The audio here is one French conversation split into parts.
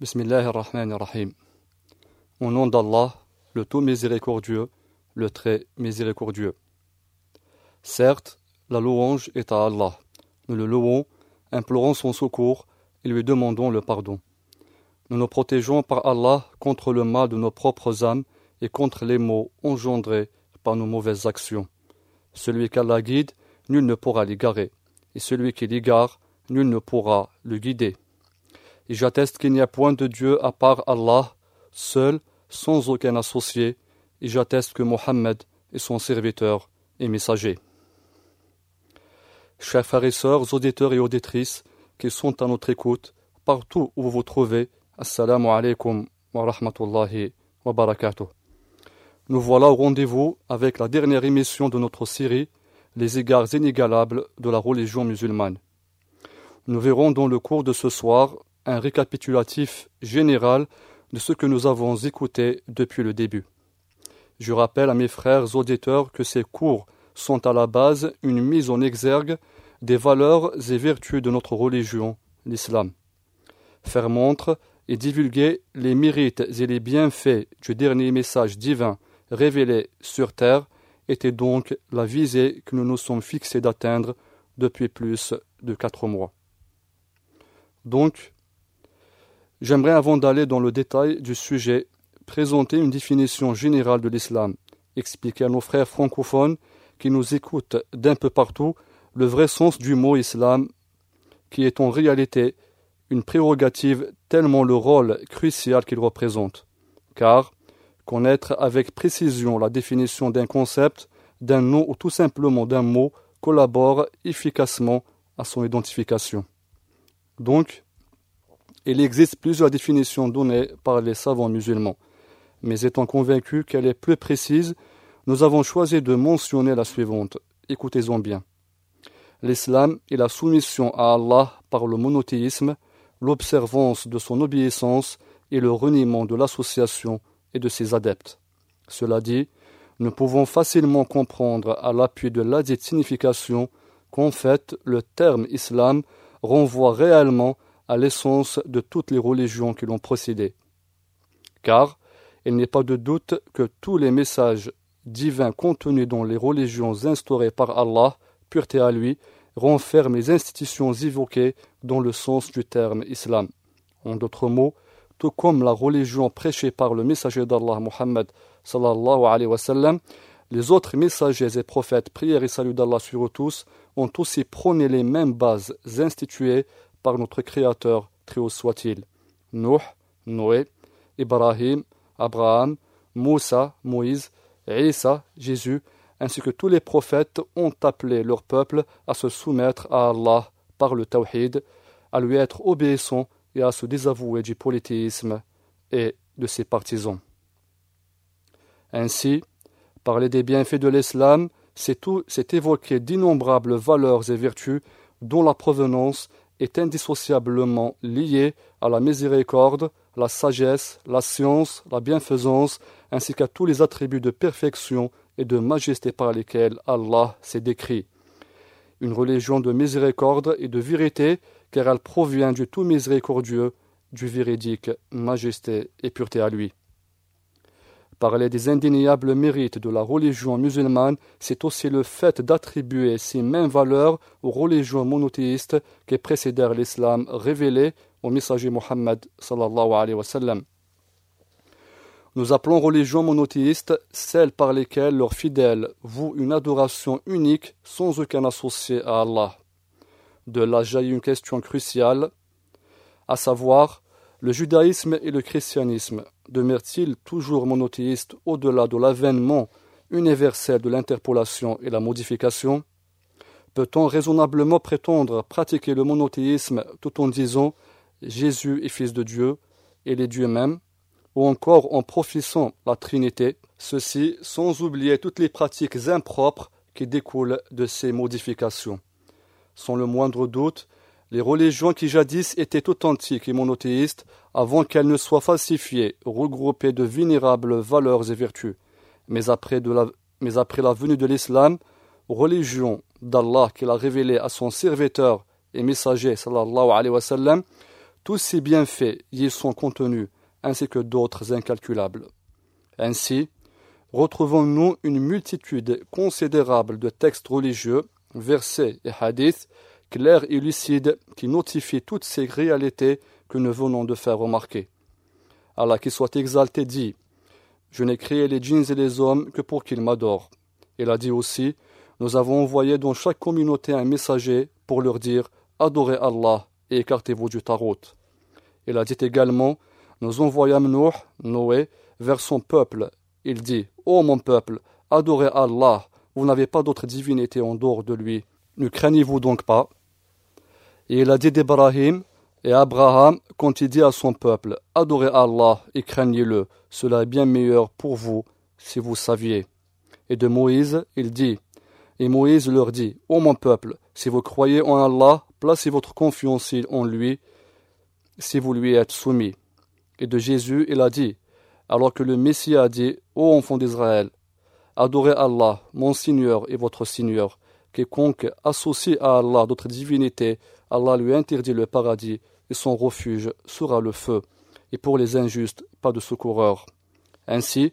Bismillahirrahmanirrahim. Au nom d'Allah, le tout miséricordieux, le très miséricordieux. Certes, la louange est à Allah. Nous le louons, implorons son secours et lui demandons le pardon. Nous nous protégeons par Allah contre le mal de nos propres âmes et contre les maux engendrés par nos mauvaises actions. Celui qu'Allah guide, nul ne pourra l'égarer, et celui qui l'égare, nul ne pourra le guider. Et j'atteste qu'il n'y a point de Dieu à part Allah, seul, sans aucun associé, et j'atteste que Mohammed est son serviteur et messager. Chers frères et sœurs, auditeurs et auditrices qui sont à notre écoute, partout où vous vous trouvez, Assalamu alaikum wa rahmatullahi wa barakatuh. Nous voilà au rendez-vous avec la dernière émission de notre série Les égards inégalables de la religion musulmane. Nous verrons dans le cours de ce soir un récapitulatif général de ce que nous avons écouté depuis le début. Je rappelle à mes frères auditeurs que ces cours sont à la base une mise en exergue des valeurs et vertus de notre religion, l'islam. Faire montre et divulguer les mérites et les bienfaits du dernier message divin révélé sur terre était donc la visée que nous nous sommes fixés d'atteindre depuis plus de quatre mois. Donc, j'aimerais avant d'aller dans le détail du sujet présenter une définition générale de l'islam, expliquer à nos frères francophones qui nous écoutent d'un peu partout le vrai sens du mot islam, qui est en réalité une prérogative tellement le rôle crucial qu'il représente. Car connaître avec précision la définition d'un concept, d'un nom ou tout simplement d'un mot collabore efficacement à son identification. Donc, il existe plusieurs définitions données par les savants musulmans mais étant convaincu qu'elle est plus précise, nous avons choisi de mentionner la suivante. Écoutez-en bien. L'islam est la soumission à Allah par le monothéisme, l'observance de son obéissance et le reniement de l'association et de ses adeptes. Cela dit, nous pouvons facilement comprendre à l'appui de la dite signification qu'en fait le terme islam renvoie réellement à l'essence de toutes les religions qui l'ont précédé. Car il n'est pas de doute que tous les messages divins contenus dans les religions instaurées par Allah, pureté à lui, renferment les institutions évoquées dans le sens du terme islam. En d'autres mots, tout comme la religion prêchée par le messager d'Allah Muhammad sallallahu les autres messagers et prophètes, prières et salut d'Allah sur eux tous, ont aussi prôné les mêmes bases instituées notre Créateur, très haut soit-il. Nuh, Noé, Ibrahim, Abraham, Moussa, Moïse, Isa, Jésus, ainsi que tous les prophètes ont appelé leur peuple à se soumettre à Allah par le tawhid, à lui être obéissant et à se désavouer du polythéisme et de ses partisans. Ainsi, parler des bienfaits de l'islam, c'est évoquer d'innombrables valeurs et vertus dont la provenance est indissociablement liée à la miséricorde, la sagesse, la science, la bienfaisance, ainsi qu'à tous les attributs de perfection et de majesté par lesquels Allah s'est décrit. Une religion de miséricorde et de vérité, car elle provient du tout miséricordieux, du véridique, majesté et pureté à lui. Parler des indéniables mérites de la religion musulmane, c'est aussi le fait d'attribuer ces mêmes valeurs aux religions monothéistes qui précédèrent l'islam révélé au messager Mohammed. Nous appelons religion monothéiste celles par lesquelles leurs fidèles vouent une adoration unique sans aucun associé à Allah. De là jaillit une question cruciale, à savoir le judaïsme et le christianisme demeurent-ils toujours monothéistes au-delà de l'avènement universel de l'interpolation et la modification? Peut-on raisonnablement prétendre pratiquer le monothéisme tout en disant Jésus est fils de Dieu et les dieux mêmes, ou encore en professant la Trinité, ceci sans oublier toutes les pratiques impropres qui découlent de ces modifications? Sans le moindre doute, les religions qui jadis étaient authentiques et monothéistes avant qu'elles ne soient falsifiées, regroupées de vénérables valeurs et vertus. Mais après, la, venue de l'islam, religion d'Allah qu'il a révélée à son serviteur et messager sallallahu Tous ces bienfaits y sont contenus, ainsi que d'autres incalculables. Ainsi, retrouvons-nous une multitude considérable de textes religieux, versets et hadiths, clairs et lucides, qui notifient toutes ces réalités que nous venons de faire remarquer. Allah qui soit exalté dit Je n'ai créé les djinns et les hommes que pour qu'ils m'adorent. Il a dit aussi Nous avons envoyé dans chaque communauté un messager pour leur dire Adorez Allah et écartez-vous du tarot. Il a dit également Nous envoyâmes Noé, Noé vers son peuple. Il dit Ô mon peuple, adorez Allah, vous n'avez pas d'autre divinité en dehors de lui. Ne craignez-vous donc pas? Et il a dit d'Ibrahim et Abraham, quand il dit à son peuple, Adorez Allah et craignez-le, cela est bien meilleur pour vous si vous saviez. Et de Moïse, il dit, et Moïse leur dit, Ô mon peuple, si vous croyez en Allah, placez votre confiance en lui, si vous lui êtes soumis. Et de Jésus, il a dit, alors que le Messie a dit, Ô enfants d'Israël, adorez Allah, mon Seigneur et votre Seigneur. Quiconque associe à Allah d'autres divinités, Allah lui interdit le paradis et son refuge sera le feu. Et pour les injustes, pas de secoureur. Ainsi,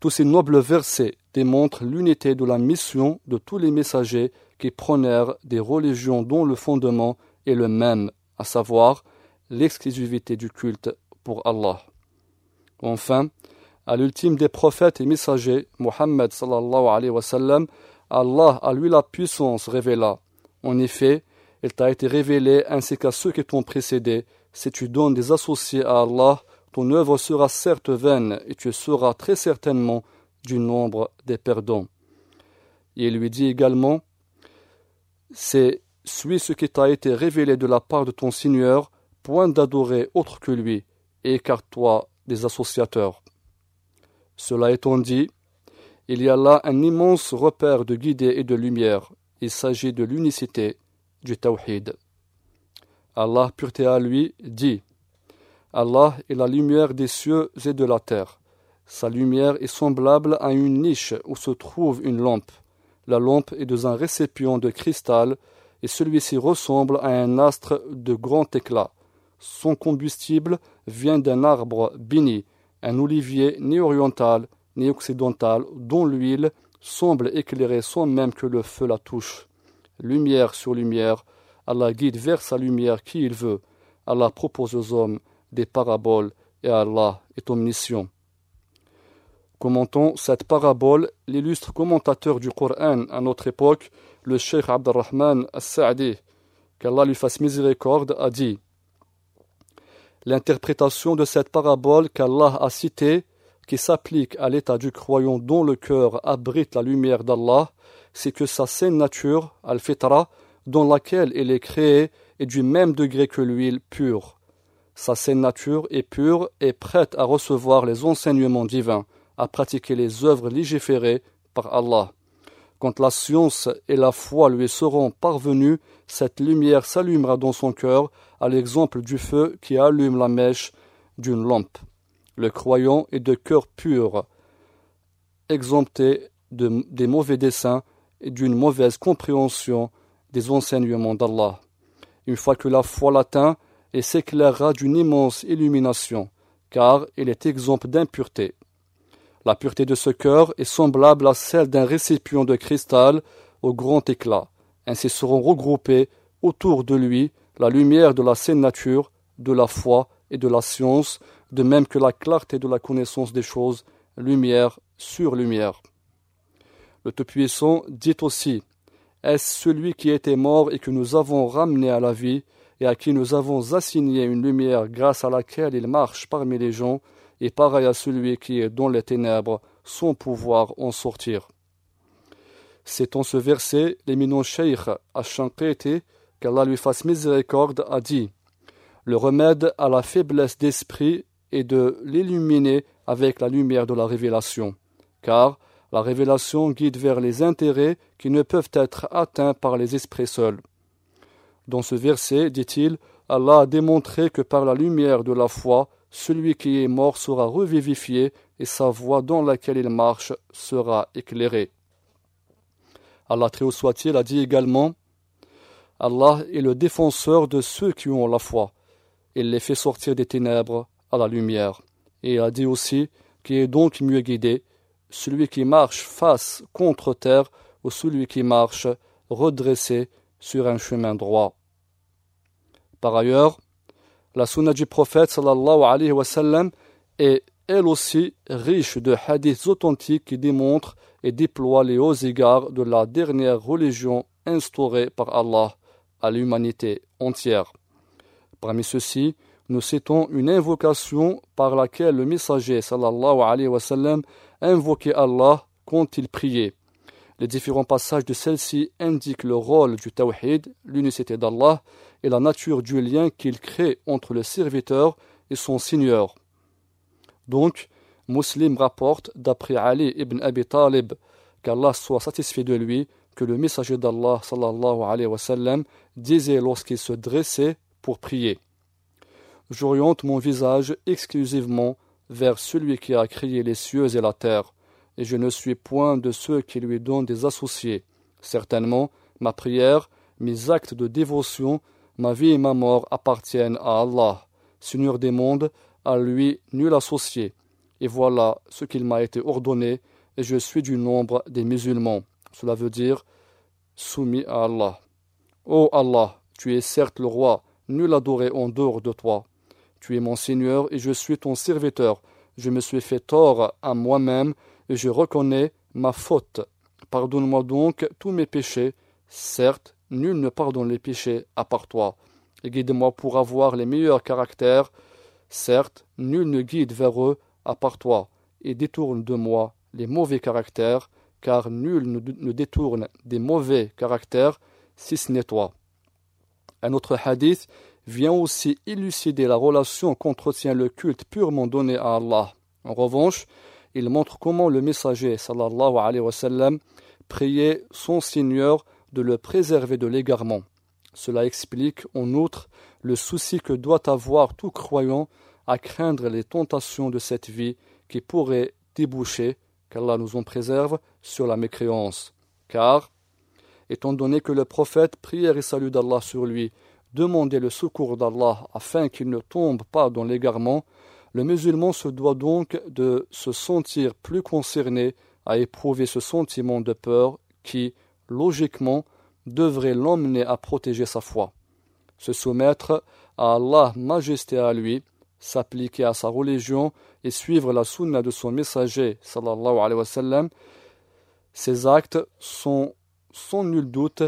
tous ces nobles versets démontrent l'unité de la mission de tous les messagers qui prônèrent des religions dont le fondement est le même, à savoir l'exclusivité du culte pour Allah. Enfin, à l'ultime des prophètes et messagers, Mohammed sallallahu alayhi wa sallam, Allah a lui la puissance révéla. En effet, il t'a été révélé ainsi qu'à ceux qui t'ont précédé. Si tu donnes des associés à Allah, ton œuvre sera certes vaine et tu seras très certainement du nombre des perdants. il lui dit également C'est suis ce qui t'a été révélé de la part de ton Seigneur, point d'adorer autre que lui, et écarte-toi des associateurs. Cela étant dit, il y a là un immense repère de guidée et de lumière. Il s'agit de l'unicité du Tawhid. Allah, pureté à lui, dit Allah est la lumière des cieux et de la terre. Sa lumière est semblable à une niche où se trouve une lampe. La lampe est dans un récipient de cristal et celui-ci ressemble à un astre de grand éclat. Son combustible vient d'un arbre béni, un olivier ni oriental ni occidental dont l'huile semble éclairer sans même que le feu la touche lumière sur lumière, Allah guide vers sa lumière qui il veut. Allah propose aux hommes des paraboles et Allah est omniscient. Commentant cette parabole, l'illustre commentateur du Coran à notre époque, le Cheikh Abdurrahman As-Sa'di, qu'Allah lui fasse miséricorde, a dit L'interprétation de cette parabole qu'Allah a citée, qui s'applique à l'état du croyant dont le cœur abrite la lumière d'Allah, c'est que sa saine nature, al-fitra, dans laquelle il est créé, est du même degré que l'huile pure. Sa saine nature est pure et prête à recevoir les enseignements divins, à pratiquer les œuvres légiférées par Allah. Quand la science et la foi lui seront parvenues, cette lumière s'allumera dans son cœur, à l'exemple du feu qui allume la mèche d'une lampe. Le croyant est de cœur pur, exempté de, des mauvais desseins d'une mauvaise compréhension des enseignements d'Allah. Une fois que la foi l'atteint, elle s'éclairera d'une immense illumination, car elle est exempte d'impureté. La pureté de ce cœur est semblable à celle d'un récipient de cristal au grand éclat. Ainsi seront regroupés autour de lui la lumière de la saine nature, de la foi et de la science, de même que la clarté de la connaissance des choses, lumière sur lumière. Le Tout-Puissant dit aussi Est-ce celui qui était mort et que nous avons ramené à la vie, et à qui nous avons assigné une lumière grâce à laquelle il marche parmi les gens, et pareil à celui qui est dans les ténèbres, sans pouvoir en sortir? C'est en ce verset, l'éminent Cheikh Ash-Shanqiti, qu'Allah lui fasse miséricorde, a dit Le remède à la faiblesse d'esprit est de l'illuminer avec la lumière de la révélation, car la révélation guide vers les intérêts qui ne peuvent être atteints par les esprits seuls. Dans ce verset, dit-il, Allah a démontré que par la lumière de la foi, celui qui est mort sera revivifié et sa voie dans laquelle il marche sera éclairée. Allah très haut soit-il a dit également Allah est le défenseur de ceux qui ont la foi. il les fait sortir des ténèbres à la lumière. Et a dit aussi qui est donc mieux guidé, celui qui marche face contre terre ou celui qui marche redressé sur un chemin droit. Par ailleurs, la sunna du prophète sallallahu est elle aussi riche de hadiths authentiques qui démontrent et déploient les hauts égards de la dernière religion instaurée par Allah à l'humanité entière. Parmi ceux-ci, nous citons une invocation par laquelle le messager sallallahu alayhi wa sallam invoquait Allah quand il priait. Les différents passages de celle-ci indiquent le rôle du tawhid, l'unicité d'Allah et la nature du lien qu'il crée entre le serviteur et son Seigneur. Donc, Muslim rapporte d'après Ali ibn Abi Talib qu'Allah soit satisfait de lui que le messager d'Allah sallallahu disait lorsqu'il se dressait pour prier. J'oriente mon visage exclusivement vers celui qui a créé les cieux et la terre, et je ne suis point de ceux qui lui donnent des associés. Certainement, ma prière, mes actes de dévotion, ma vie et ma mort appartiennent à Allah, Seigneur des mondes, à lui nul associé. Et voilà ce qu'il m'a été ordonné, et je suis du nombre des musulmans. Cela veut dire soumis à Allah. Ô Allah, tu es certes le roi, nul adoré en dehors de toi. Tu es mon Seigneur et je suis ton serviteur. Je me suis fait tort à moi-même et je reconnais ma faute. Pardonne-moi donc tous mes péchés. Certes, nul ne pardonne les péchés à part toi. Et guide-moi pour avoir les meilleurs caractères. Certes, nul ne guide vers eux à part toi. Et détourne de moi les mauvais caractères, car nul ne détourne des mauvais caractères si ce n'est toi. Un autre hadith vient aussi élucider la relation qu'entretient le culte purement donné à Allah. En revanche, il montre comment le messager sallallahu alayhi wa sallam priait son Seigneur de le préserver de l'égarement. Cela explique en outre le souci que doit avoir tout croyant à craindre les tentations de cette vie qui pourraient déboucher, qu'Allah nous en préserve, sur la mécréance. Car, étant donné que le prophète, prière et salut d'Allah sur lui, demander le secours d'Allah afin qu'il ne tombe pas dans l'égarement, le musulman se doit donc de se sentir plus concerné à éprouver ce sentiment de peur qui, logiquement, devrait l'emmener à protéger sa foi. Se soumettre à Allah, majesté à lui, s'appliquer à sa religion et suivre la sunna de son messager, sallallahu alayhi wa sallam, ces actes sont sans nul doute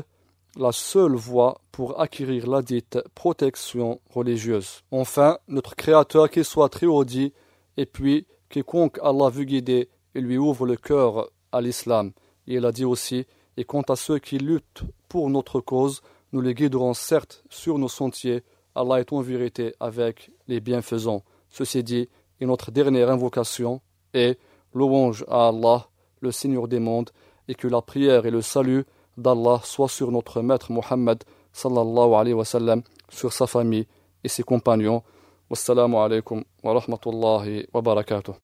la seule voie pour acquérir la dite protection religieuse. Enfin, notre Créateur qui soit très dit, et puis quiconque Allah veut guider, il lui ouvre le cœur à l'islam. Et il a dit aussi, et quant à ceux qui luttent pour notre cause, nous les guiderons certes sur nos sentiers, Allah est en vérité avec les bienfaisants. Ceci dit, et notre dernière invocation est louange à Allah, le Seigneur des mondes, et que la prière et le salut d'Allah soit sur notre maître Muhammad sallallahu alayhi wa sallam, sur sa famille et ses compagnons. Wassalamu alaikum wa rahmatullahi wa barakatuh.